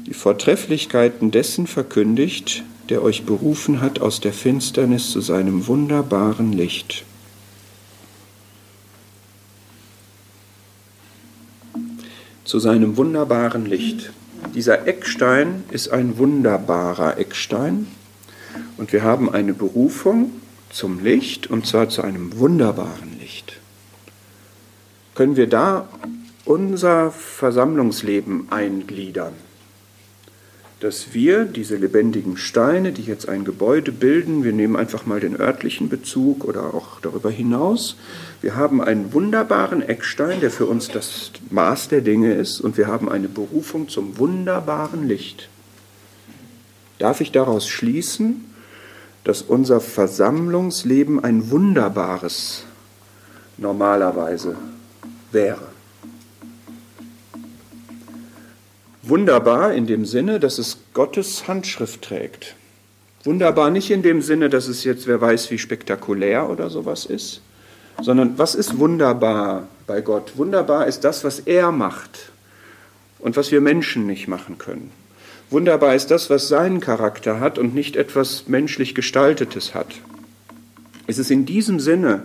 die Vortrefflichkeiten dessen verkündigt, der euch berufen hat aus der Finsternis zu seinem wunderbaren Licht. Zu seinem wunderbaren Licht. Dieser Eckstein ist ein wunderbarer Eckstein und wir haben eine Berufung zum Licht und zwar zu einem wunderbaren Licht. Können wir da unser Versammlungsleben eingliedern. Dass wir diese lebendigen Steine, die jetzt ein Gebäude bilden, wir nehmen einfach mal den örtlichen Bezug oder auch darüber hinaus, wir haben einen wunderbaren Eckstein, der für uns das Maß der Dinge ist, und wir haben eine Berufung zum wunderbaren Licht. Darf ich daraus schließen, dass unser Versammlungsleben ein wunderbares normalerweise wäre? Wunderbar in dem Sinne, dass es Gottes Handschrift trägt. Wunderbar nicht in dem Sinne, dass es jetzt, wer weiß, wie spektakulär oder sowas ist, sondern was ist wunderbar bei Gott? Wunderbar ist das, was er macht und was wir Menschen nicht machen können. Wunderbar ist das, was seinen Charakter hat und nicht etwas menschlich Gestaltetes hat. Es ist in diesem Sinne,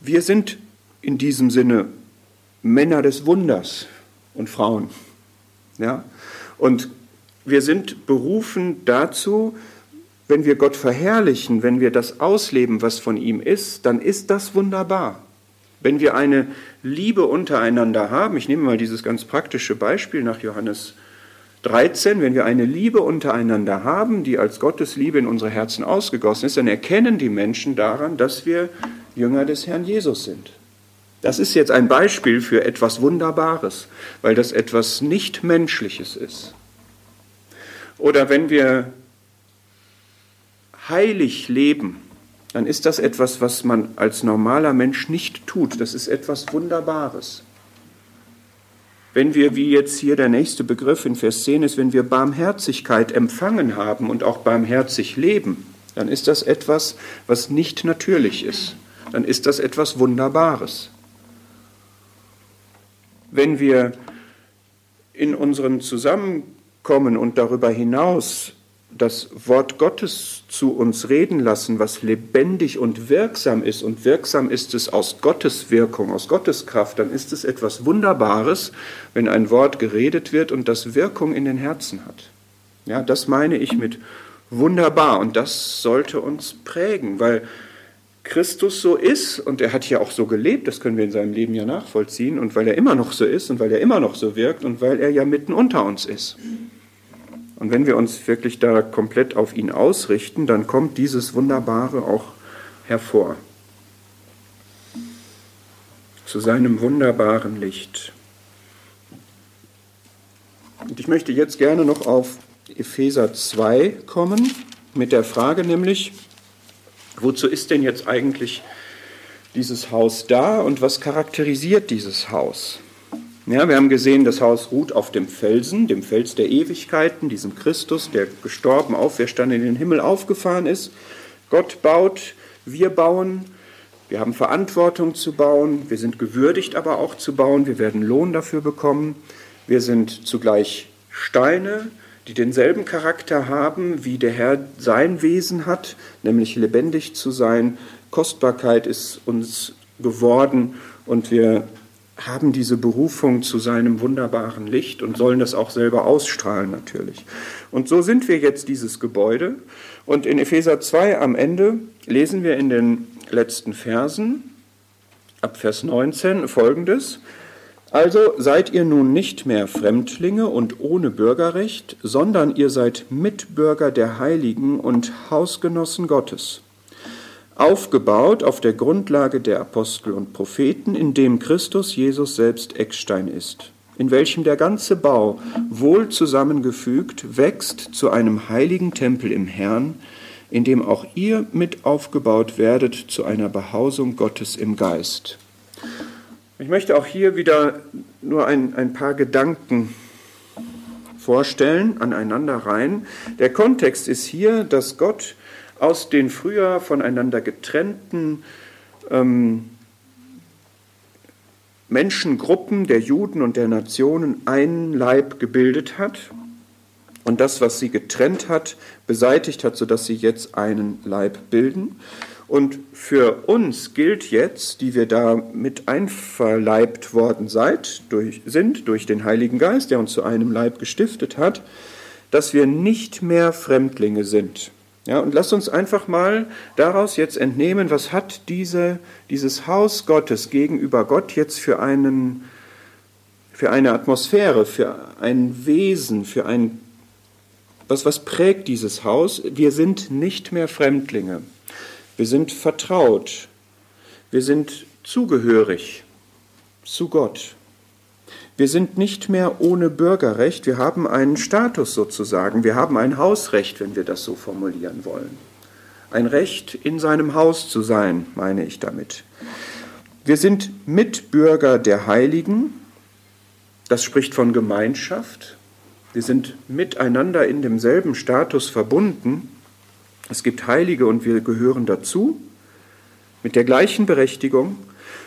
wir sind in diesem Sinne Männer des Wunders und Frauen. Ja? Und wir sind berufen dazu, wenn wir Gott verherrlichen, wenn wir das ausleben, was von ihm ist, dann ist das wunderbar. Wenn wir eine Liebe untereinander haben, ich nehme mal dieses ganz praktische Beispiel nach Johannes 13, wenn wir eine Liebe untereinander haben, die als Gottes Liebe in unsere Herzen ausgegossen ist, dann erkennen die Menschen daran, dass wir Jünger des Herrn Jesus sind. Das ist jetzt ein Beispiel für etwas Wunderbares, weil das etwas nicht Menschliches ist. Oder wenn wir heilig leben, dann ist das etwas, was man als normaler Mensch nicht tut. Das ist etwas Wunderbares. Wenn wir, wie jetzt hier der nächste Begriff in Vers 10 ist, wenn wir Barmherzigkeit empfangen haben und auch barmherzig leben, dann ist das etwas, was nicht natürlich ist. Dann ist das etwas Wunderbares wenn wir in unserem Zusammenkommen und darüber hinaus das Wort Gottes zu uns reden lassen, was lebendig und wirksam ist, und wirksam ist es aus Gottes Wirkung, aus Gottes Kraft, dann ist es etwas Wunderbares, wenn ein Wort geredet wird und das Wirkung in den Herzen hat. Ja, das meine ich mit wunderbar und das sollte uns prägen, weil Christus so ist, und er hat ja auch so gelebt, das können wir in seinem Leben ja nachvollziehen, und weil er immer noch so ist und weil er immer noch so wirkt und weil er ja mitten unter uns ist. Und wenn wir uns wirklich da komplett auf ihn ausrichten, dann kommt dieses Wunderbare auch hervor. Zu seinem wunderbaren Licht. Und ich möchte jetzt gerne noch auf Epheser 2 kommen, mit der Frage nämlich, wozu ist denn jetzt eigentlich dieses Haus da und was charakterisiert dieses Haus? Ja, wir haben gesehen, das Haus ruht auf dem Felsen, dem Fels der Ewigkeiten, diesem Christus, der gestorben, auferstanden in den Himmel aufgefahren ist. Gott baut, wir bauen, wir haben Verantwortung zu bauen, wir sind gewürdigt aber auch zu bauen, wir werden Lohn dafür bekommen. Wir sind zugleich Steine, die denselben Charakter haben, wie der Herr sein Wesen hat, nämlich lebendig zu sein. Kostbarkeit ist uns geworden und wir haben diese Berufung zu seinem wunderbaren Licht und sollen das auch selber ausstrahlen natürlich. Und so sind wir jetzt dieses Gebäude. Und in Epheser 2 am Ende lesen wir in den letzten Versen ab Vers 19 folgendes. Also seid ihr nun nicht mehr Fremdlinge und ohne Bürgerrecht, sondern ihr seid Mitbürger der Heiligen und Hausgenossen Gottes, aufgebaut auf der Grundlage der Apostel und Propheten, in dem Christus Jesus selbst Eckstein ist, in welchem der ganze Bau, wohl zusammengefügt, wächst zu einem heiligen Tempel im Herrn, in dem auch ihr mit aufgebaut werdet zu einer Behausung Gottes im Geist. Ich möchte auch hier wieder nur ein, ein paar Gedanken vorstellen, aneinander rein. Der Kontext ist hier, dass Gott aus den früher voneinander getrennten ähm, Menschengruppen der Juden und der Nationen einen Leib gebildet hat und das, was sie getrennt hat, beseitigt hat, sodass sie jetzt einen Leib bilden. Und für uns gilt jetzt, die wir da mit einverleibt worden seid, durch, sind durch den Heiligen Geist, der uns zu einem Leib gestiftet hat, dass wir nicht mehr Fremdlinge sind. Ja, und lasst uns einfach mal daraus jetzt entnehmen, was hat diese, dieses Haus Gottes gegenüber Gott jetzt für, einen, für eine Atmosphäre, für ein Wesen, für ein, was, was prägt dieses Haus? Wir sind nicht mehr Fremdlinge. Wir sind vertraut. Wir sind zugehörig zu Gott. Wir sind nicht mehr ohne Bürgerrecht. Wir haben einen Status sozusagen. Wir haben ein Hausrecht, wenn wir das so formulieren wollen. Ein Recht, in seinem Haus zu sein, meine ich damit. Wir sind Mitbürger der Heiligen. Das spricht von Gemeinschaft. Wir sind miteinander in demselben Status verbunden. Es gibt Heilige und wir gehören dazu mit der gleichen Berechtigung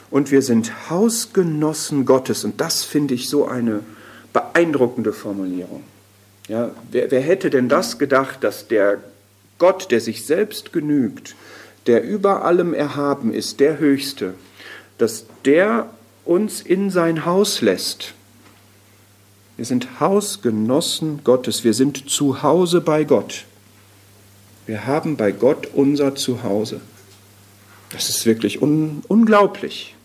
und wir sind Hausgenossen Gottes und das finde ich so eine beeindruckende Formulierung. Ja, wer, wer hätte denn das gedacht, dass der Gott, der sich selbst genügt, der über allem erhaben ist, der Höchste, dass der uns in sein Haus lässt. Wir sind Hausgenossen Gottes, wir sind zu Hause bei Gott. Wir haben bei Gott unser Zuhause. Das ist wirklich un unglaublich.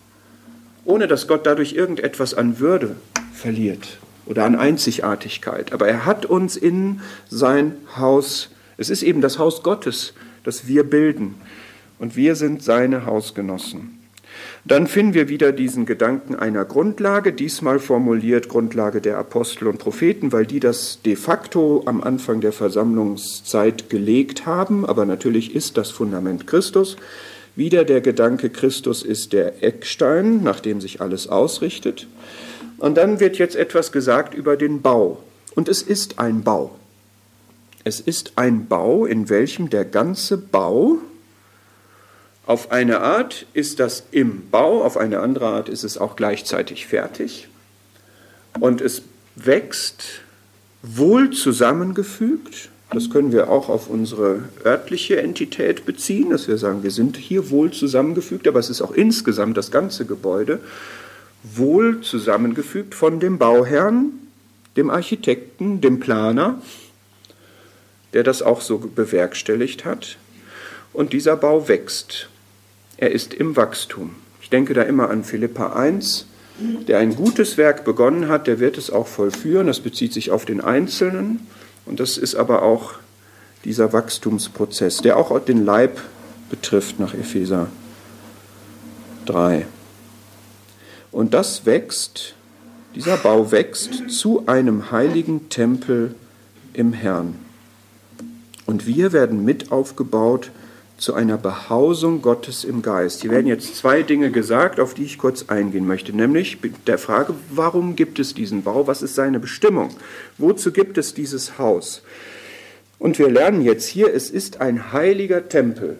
Ohne dass Gott dadurch irgendetwas an Würde verliert oder an Einzigartigkeit. Aber er hat uns in sein Haus, es ist eben das Haus Gottes, das wir bilden. Und wir sind seine Hausgenossen. Dann finden wir wieder diesen Gedanken einer Grundlage, diesmal formuliert Grundlage der Apostel und Propheten, weil die das de facto am Anfang der Versammlungszeit gelegt haben, aber natürlich ist das Fundament Christus. Wieder der Gedanke, Christus ist der Eckstein, nach dem sich alles ausrichtet. Und dann wird jetzt etwas gesagt über den Bau. Und es ist ein Bau. Es ist ein Bau, in welchem der ganze Bau auf eine Art ist das im Bau, auf eine andere Art ist es auch gleichzeitig fertig. Und es wächst wohl zusammengefügt. Das können wir auch auf unsere örtliche Entität beziehen, dass wir sagen, wir sind hier wohl zusammengefügt, aber es ist auch insgesamt das ganze Gebäude wohl zusammengefügt von dem Bauherrn, dem Architekten, dem Planer, der das auch so bewerkstelligt hat. Und dieser Bau wächst. Er ist im Wachstum. Ich denke da immer an Philippa 1, der ein gutes Werk begonnen hat, der wird es auch vollführen. Das bezieht sich auf den Einzelnen. Und das ist aber auch dieser Wachstumsprozess, der auch den Leib betrifft nach Epheser 3. Und das wächst, dieser Bau wächst zu einem heiligen Tempel im Herrn. Und wir werden mit aufgebaut zu einer Behausung Gottes im Geist. Hier werden jetzt zwei Dinge gesagt, auf die ich kurz eingehen möchte, nämlich der Frage, warum gibt es diesen Bau? Was ist seine Bestimmung? Wozu gibt es dieses Haus? Und wir lernen jetzt hier, es ist ein heiliger Tempel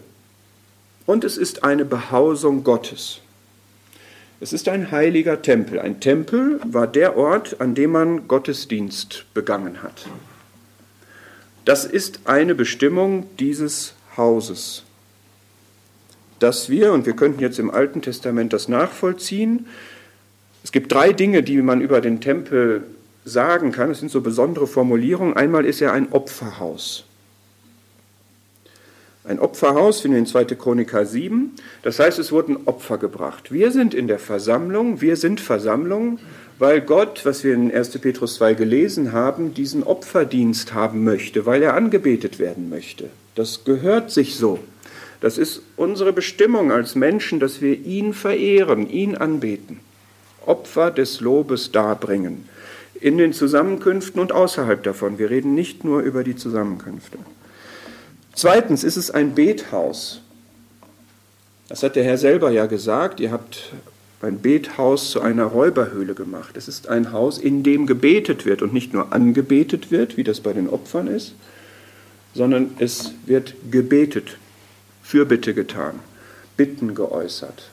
und es ist eine Behausung Gottes. Es ist ein heiliger Tempel. Ein Tempel war der Ort, an dem man Gottesdienst begangen hat. Das ist eine Bestimmung dieses Hauses dass wir, und wir könnten jetzt im Alten Testament das nachvollziehen, es gibt drei Dinge, die man über den Tempel sagen kann. Das sind so besondere Formulierungen. Einmal ist er ein Opferhaus. Ein Opferhaus finden wir in 2. Chroniker 7. Das heißt, es wurden Opfer gebracht. Wir sind in der Versammlung, wir sind Versammlung, weil Gott, was wir in 1. Petrus 2 gelesen haben, diesen Opferdienst haben möchte, weil er angebetet werden möchte. Das gehört sich so. Das ist unsere Bestimmung als Menschen, dass wir ihn verehren, ihn anbeten, Opfer des Lobes darbringen, in den Zusammenkünften und außerhalb davon. Wir reden nicht nur über die Zusammenkünfte. Zweitens ist es ein Bethaus. Das hat der Herr selber ja gesagt. Ihr habt ein Bethaus zu einer Räuberhöhle gemacht. Es ist ein Haus, in dem gebetet wird und nicht nur angebetet wird, wie das bei den Opfern ist, sondern es wird gebetet Fürbitte getan, Bitten geäußert.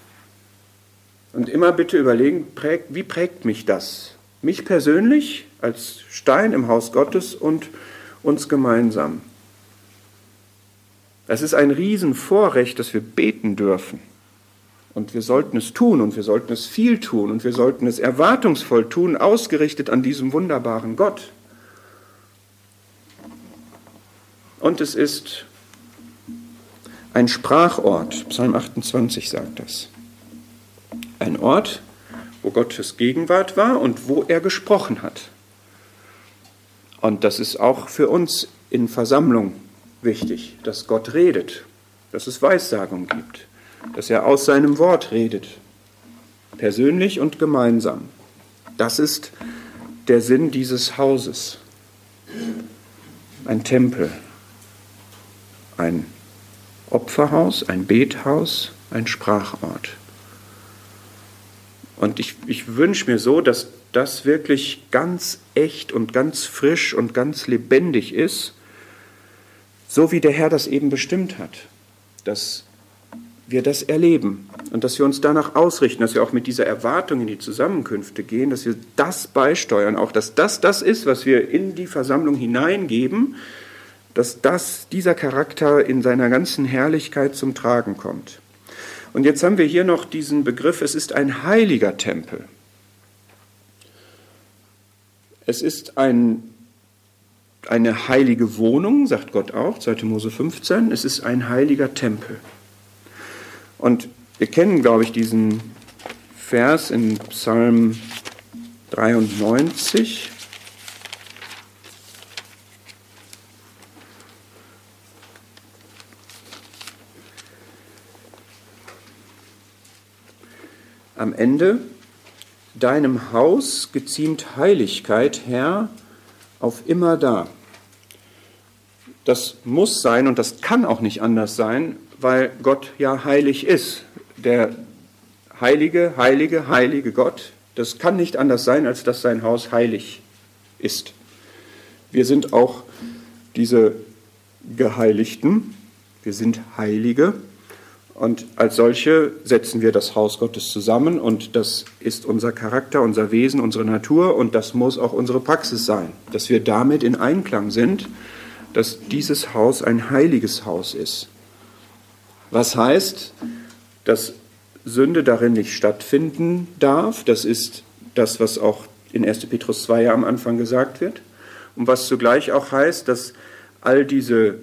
Und immer bitte überlegen, wie prägt mich das? Mich persönlich als Stein im Haus Gottes und uns gemeinsam. Es ist ein Riesenvorrecht, dass wir beten dürfen. Und wir sollten es tun und wir sollten es viel tun und wir sollten es erwartungsvoll tun, ausgerichtet an diesem wunderbaren Gott. Und es ist ein Sprachort. Psalm 28 sagt das. Ein Ort, wo Gottes Gegenwart war und wo er gesprochen hat. Und das ist auch für uns in Versammlung wichtig, dass Gott redet, dass es Weissagung gibt, dass er aus seinem Wort redet, persönlich und gemeinsam. Das ist der Sinn dieses Hauses. Ein Tempel, ein Opferhaus, ein Bethaus, ein Sprachort. Und ich, ich wünsche mir so, dass das wirklich ganz echt und ganz frisch und ganz lebendig ist, so wie der Herr das eben bestimmt hat, dass wir das erleben und dass wir uns danach ausrichten, dass wir auch mit dieser Erwartung in die Zusammenkünfte gehen, dass wir das beisteuern, auch dass das das ist, was wir in die Versammlung hineingeben, dass das, dieser Charakter in seiner ganzen Herrlichkeit zum Tragen kommt. Und jetzt haben wir hier noch diesen Begriff, es ist ein heiliger Tempel. Es ist ein, eine heilige Wohnung, sagt Gott auch, 2. Mose 15, es ist ein heiliger Tempel. Und wir kennen, glaube ich, diesen Vers in Psalm 93. am Ende, deinem Haus geziemt Heiligkeit, Herr, auf immer da. Das muss sein und das kann auch nicht anders sein, weil Gott ja heilig ist. Der heilige, heilige, heilige Gott, das kann nicht anders sein, als dass sein Haus heilig ist. Wir sind auch diese Geheiligten, wir sind Heilige und als solche setzen wir das Haus Gottes zusammen und das ist unser Charakter, unser Wesen, unsere Natur und das muss auch unsere Praxis sein, dass wir damit in Einklang sind, dass dieses Haus ein heiliges Haus ist. Was heißt, dass Sünde darin nicht stattfinden darf, das ist das, was auch in 1. Petrus 2 am Anfang gesagt wird, und was zugleich auch heißt, dass all diese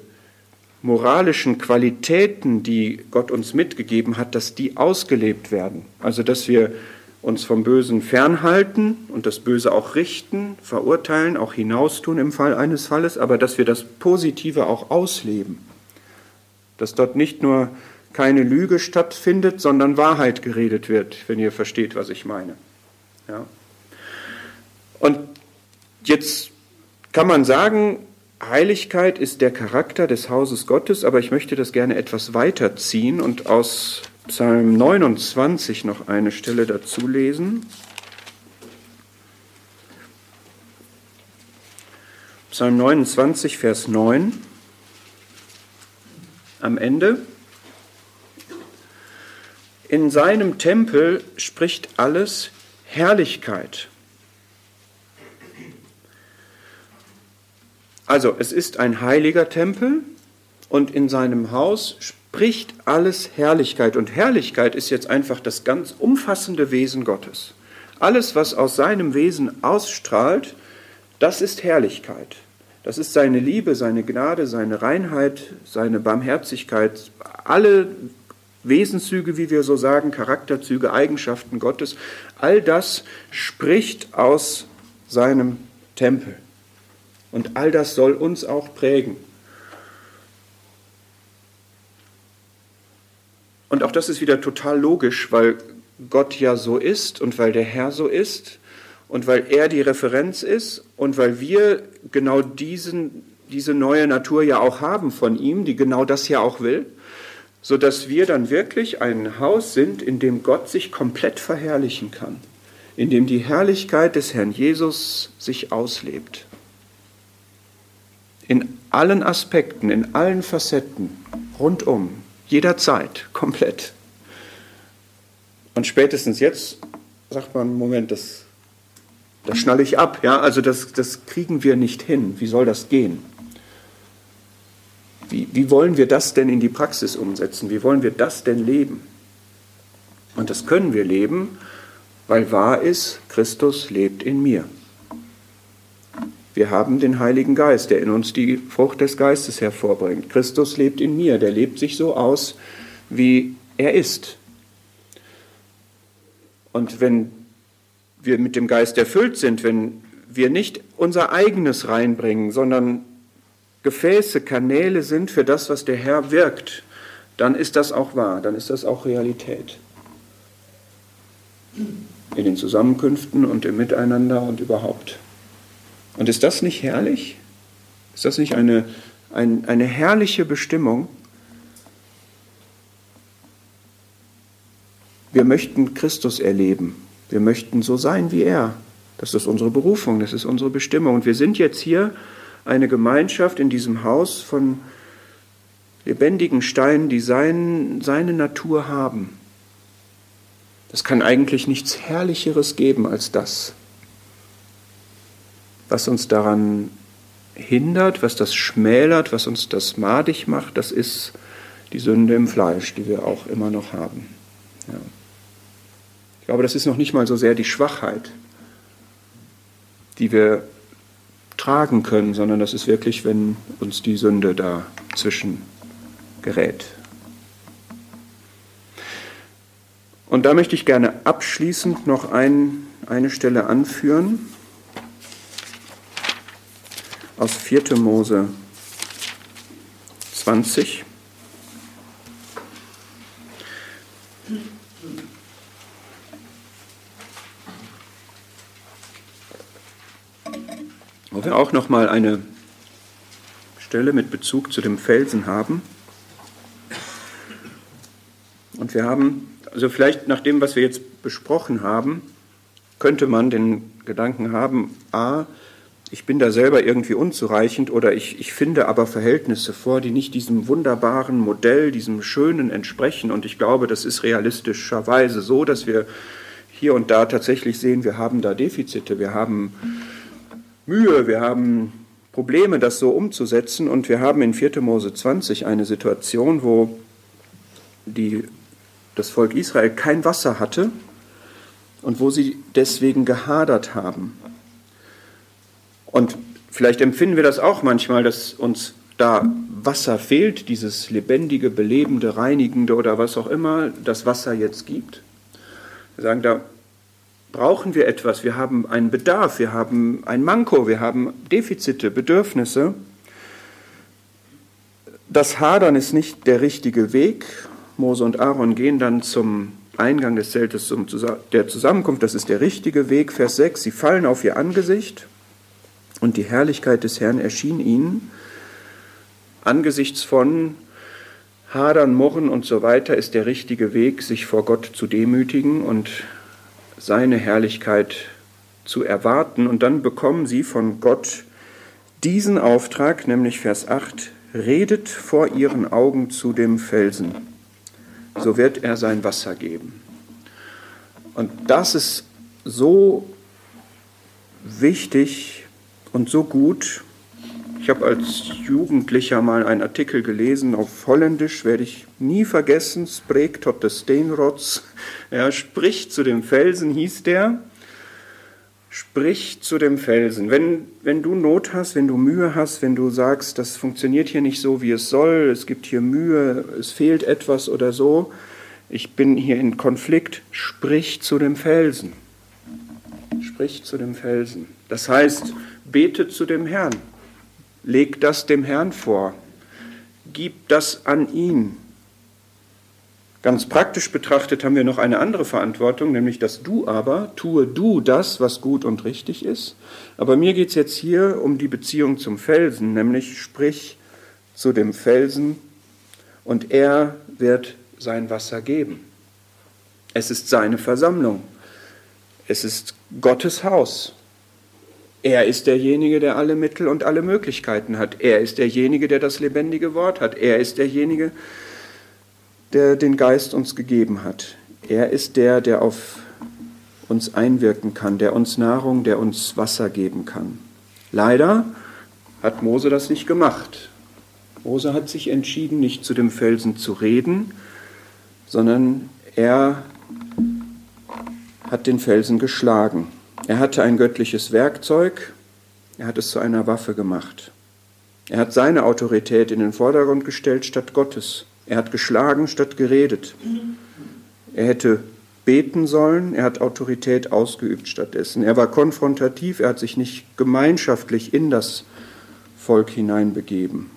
moralischen Qualitäten, die Gott uns mitgegeben hat, dass die ausgelebt werden. Also dass wir uns vom Bösen fernhalten und das Böse auch richten, verurteilen, auch hinaustun im Fall eines Falles, aber dass wir das Positive auch ausleben. Dass dort nicht nur keine Lüge stattfindet, sondern Wahrheit geredet wird, wenn ihr versteht, was ich meine. Ja. Und jetzt kann man sagen, Heiligkeit ist der Charakter des Hauses Gottes, aber ich möchte das gerne etwas weiterziehen und aus Psalm 29 noch eine Stelle dazu lesen. Psalm 29, Vers 9. Am Ende. In seinem Tempel spricht alles Herrlichkeit. Also es ist ein heiliger Tempel und in seinem Haus spricht alles Herrlichkeit. Und Herrlichkeit ist jetzt einfach das ganz umfassende Wesen Gottes. Alles, was aus seinem Wesen ausstrahlt, das ist Herrlichkeit. Das ist seine Liebe, seine Gnade, seine Reinheit, seine Barmherzigkeit, alle Wesenszüge, wie wir so sagen, Charakterzüge, Eigenschaften Gottes, all das spricht aus seinem Tempel. Und all das soll uns auch prägen. Und auch das ist wieder total logisch, weil Gott ja so ist und weil der Herr so ist und weil er die Referenz ist und weil wir genau diesen, diese neue Natur ja auch haben von ihm, die genau das ja auch will, sodass wir dann wirklich ein Haus sind, in dem Gott sich komplett verherrlichen kann, in dem die Herrlichkeit des Herrn Jesus sich auslebt in allen Aspekten, in allen Facetten, rundum, jederzeit, komplett. Und spätestens jetzt sagt man, Moment, das, das schnalle ich ab. Ja? Also das, das kriegen wir nicht hin. Wie soll das gehen? Wie, wie wollen wir das denn in die Praxis umsetzen? Wie wollen wir das denn leben? Und das können wir leben, weil wahr ist, Christus lebt in mir. Wir haben den Heiligen Geist, der in uns die Frucht des Geistes hervorbringt. Christus lebt in mir, der lebt sich so aus, wie er ist. Und wenn wir mit dem Geist erfüllt sind, wenn wir nicht unser eigenes reinbringen, sondern Gefäße, Kanäle sind für das, was der Herr wirkt, dann ist das auch wahr, dann ist das auch Realität. In den Zusammenkünften und im Miteinander und überhaupt. Und ist das nicht herrlich? Ist das nicht eine, ein, eine herrliche Bestimmung? Wir möchten Christus erleben. Wir möchten so sein wie er. Das ist unsere Berufung, das ist unsere Bestimmung. Und wir sind jetzt hier eine Gemeinschaft in diesem Haus von lebendigen Steinen, die sein, seine Natur haben. Es kann eigentlich nichts Herrlicheres geben als das was uns daran hindert, was das schmälert, was uns das madig macht, das ist die Sünde im Fleisch, die wir auch immer noch haben. Ja. Ich glaube, das ist noch nicht mal so sehr die Schwachheit, die wir tragen können, sondern das ist wirklich, wenn uns die Sünde dazwischen gerät. Und da möchte ich gerne abschließend noch ein, eine Stelle anführen aus 4. Mose 20. Wo wir auch noch mal eine Stelle mit Bezug zu dem Felsen haben. Und wir haben, also vielleicht nach dem, was wir jetzt besprochen haben, könnte man den Gedanken haben, a, ich bin da selber irgendwie unzureichend oder ich, ich finde aber Verhältnisse vor, die nicht diesem wunderbaren Modell, diesem Schönen entsprechen. Und ich glaube, das ist realistischerweise so, dass wir hier und da tatsächlich sehen, wir haben da Defizite, wir haben Mühe, wir haben Probleme, das so umzusetzen. Und wir haben in 4. Mose 20 eine Situation, wo die, das Volk Israel kein Wasser hatte und wo sie deswegen gehadert haben. Und vielleicht empfinden wir das auch manchmal, dass uns da Wasser fehlt, dieses lebendige, belebende, reinigende oder was auch immer das Wasser jetzt gibt. Wir sagen, da brauchen wir etwas, wir haben einen Bedarf, wir haben ein Manko, wir haben Defizite, Bedürfnisse. Das Hadern ist nicht der richtige Weg. Mose und Aaron gehen dann zum Eingang des Zeltes zum, der Zusammenkunft, das ist der richtige Weg. Vers 6, sie fallen auf ihr Angesicht und die Herrlichkeit des Herrn erschien ihnen. Angesichts von Hadern, Murren und so weiter ist der richtige Weg, sich vor Gott zu demütigen und seine Herrlichkeit zu erwarten. Und dann bekommen sie von Gott diesen Auftrag, nämlich Vers 8, redet vor ihren Augen zu dem Felsen, so wird er sein Wasser geben. Und das ist so wichtig und so gut. Ich habe als Jugendlicher mal einen Artikel gelesen auf Holländisch, werde ich nie vergessen, Spreek tot de Steenrots. Er spricht zu dem Felsen, hieß der. Sprich zu dem Felsen. Wenn, wenn du Not hast, wenn du Mühe hast, wenn du sagst, das funktioniert hier nicht so, wie es soll, es gibt hier Mühe, es fehlt etwas oder so, ich bin hier in Konflikt, sprich zu dem Felsen. Sprich zu dem Felsen. Das heißt, bete zu dem Herrn. Leg das dem Herrn vor. Gib das an ihn. Ganz praktisch betrachtet haben wir noch eine andere Verantwortung, nämlich dass du aber, tue du das, was gut und richtig ist. Aber mir geht es jetzt hier um die Beziehung zum Felsen, nämlich sprich zu dem Felsen und er wird sein Wasser geben. Es ist seine Versammlung. Es ist Gottes Haus. Er ist derjenige, der alle Mittel und alle Möglichkeiten hat. Er ist derjenige, der das lebendige Wort hat. Er ist derjenige, der den Geist uns gegeben hat. Er ist der, der auf uns einwirken kann, der uns Nahrung, der uns Wasser geben kann. Leider hat Mose das nicht gemacht. Mose hat sich entschieden, nicht zu dem Felsen zu reden, sondern er hat den Felsen geschlagen. Er hatte ein göttliches Werkzeug, er hat es zu einer Waffe gemacht. Er hat seine Autorität in den Vordergrund gestellt statt Gottes. Er hat geschlagen statt geredet. Er hätte beten sollen, er hat Autorität ausgeübt stattdessen. Er war konfrontativ, er hat sich nicht gemeinschaftlich in das Volk hineinbegeben.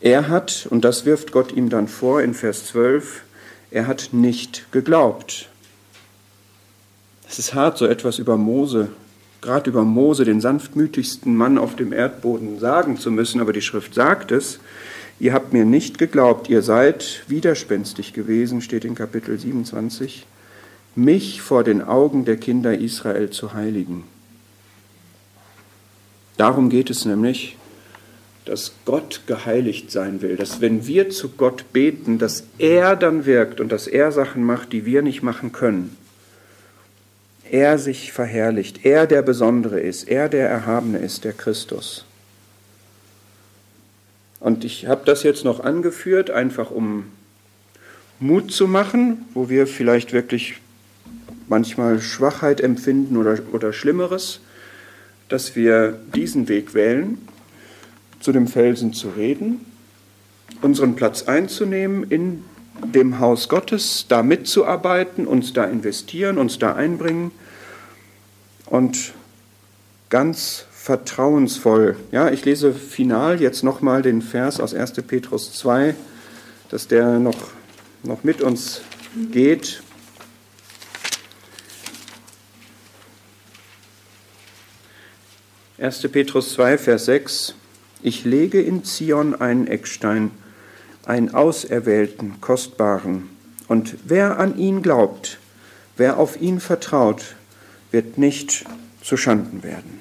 Er hat, und das wirft Gott ihm dann vor in Vers 12, er hat nicht geglaubt. Es ist hart, so etwas über Mose, gerade über Mose, den sanftmütigsten Mann auf dem Erdboden, sagen zu müssen, aber die Schrift sagt es. Ihr habt mir nicht geglaubt, ihr seid widerspenstig gewesen, steht in Kapitel 27, mich vor den Augen der Kinder Israel zu heiligen. Darum geht es nämlich, dass Gott geheiligt sein will, dass wenn wir zu Gott beten, dass er dann wirkt und dass er Sachen macht, die wir nicht machen können. Er sich verherrlicht, er der Besondere ist, er der Erhabene ist, der Christus. Und ich habe das jetzt noch angeführt, einfach um Mut zu machen, wo wir vielleicht wirklich manchmal Schwachheit empfinden oder, oder Schlimmeres, dass wir diesen Weg wählen, zu dem Felsen zu reden, unseren Platz einzunehmen in dem Haus Gottes, da mitzuarbeiten, uns da investieren, uns da einbringen und ganz vertrauensvoll. Ja, ich lese final jetzt nochmal den Vers aus 1. Petrus 2, dass der noch, noch mit uns geht. Erste Petrus 2, Vers 6. Ich lege in Zion einen Eckstein, einen auserwählten, kostbaren. Und wer an ihn glaubt, wer auf ihn vertraut, wird nicht zu Schanden werden.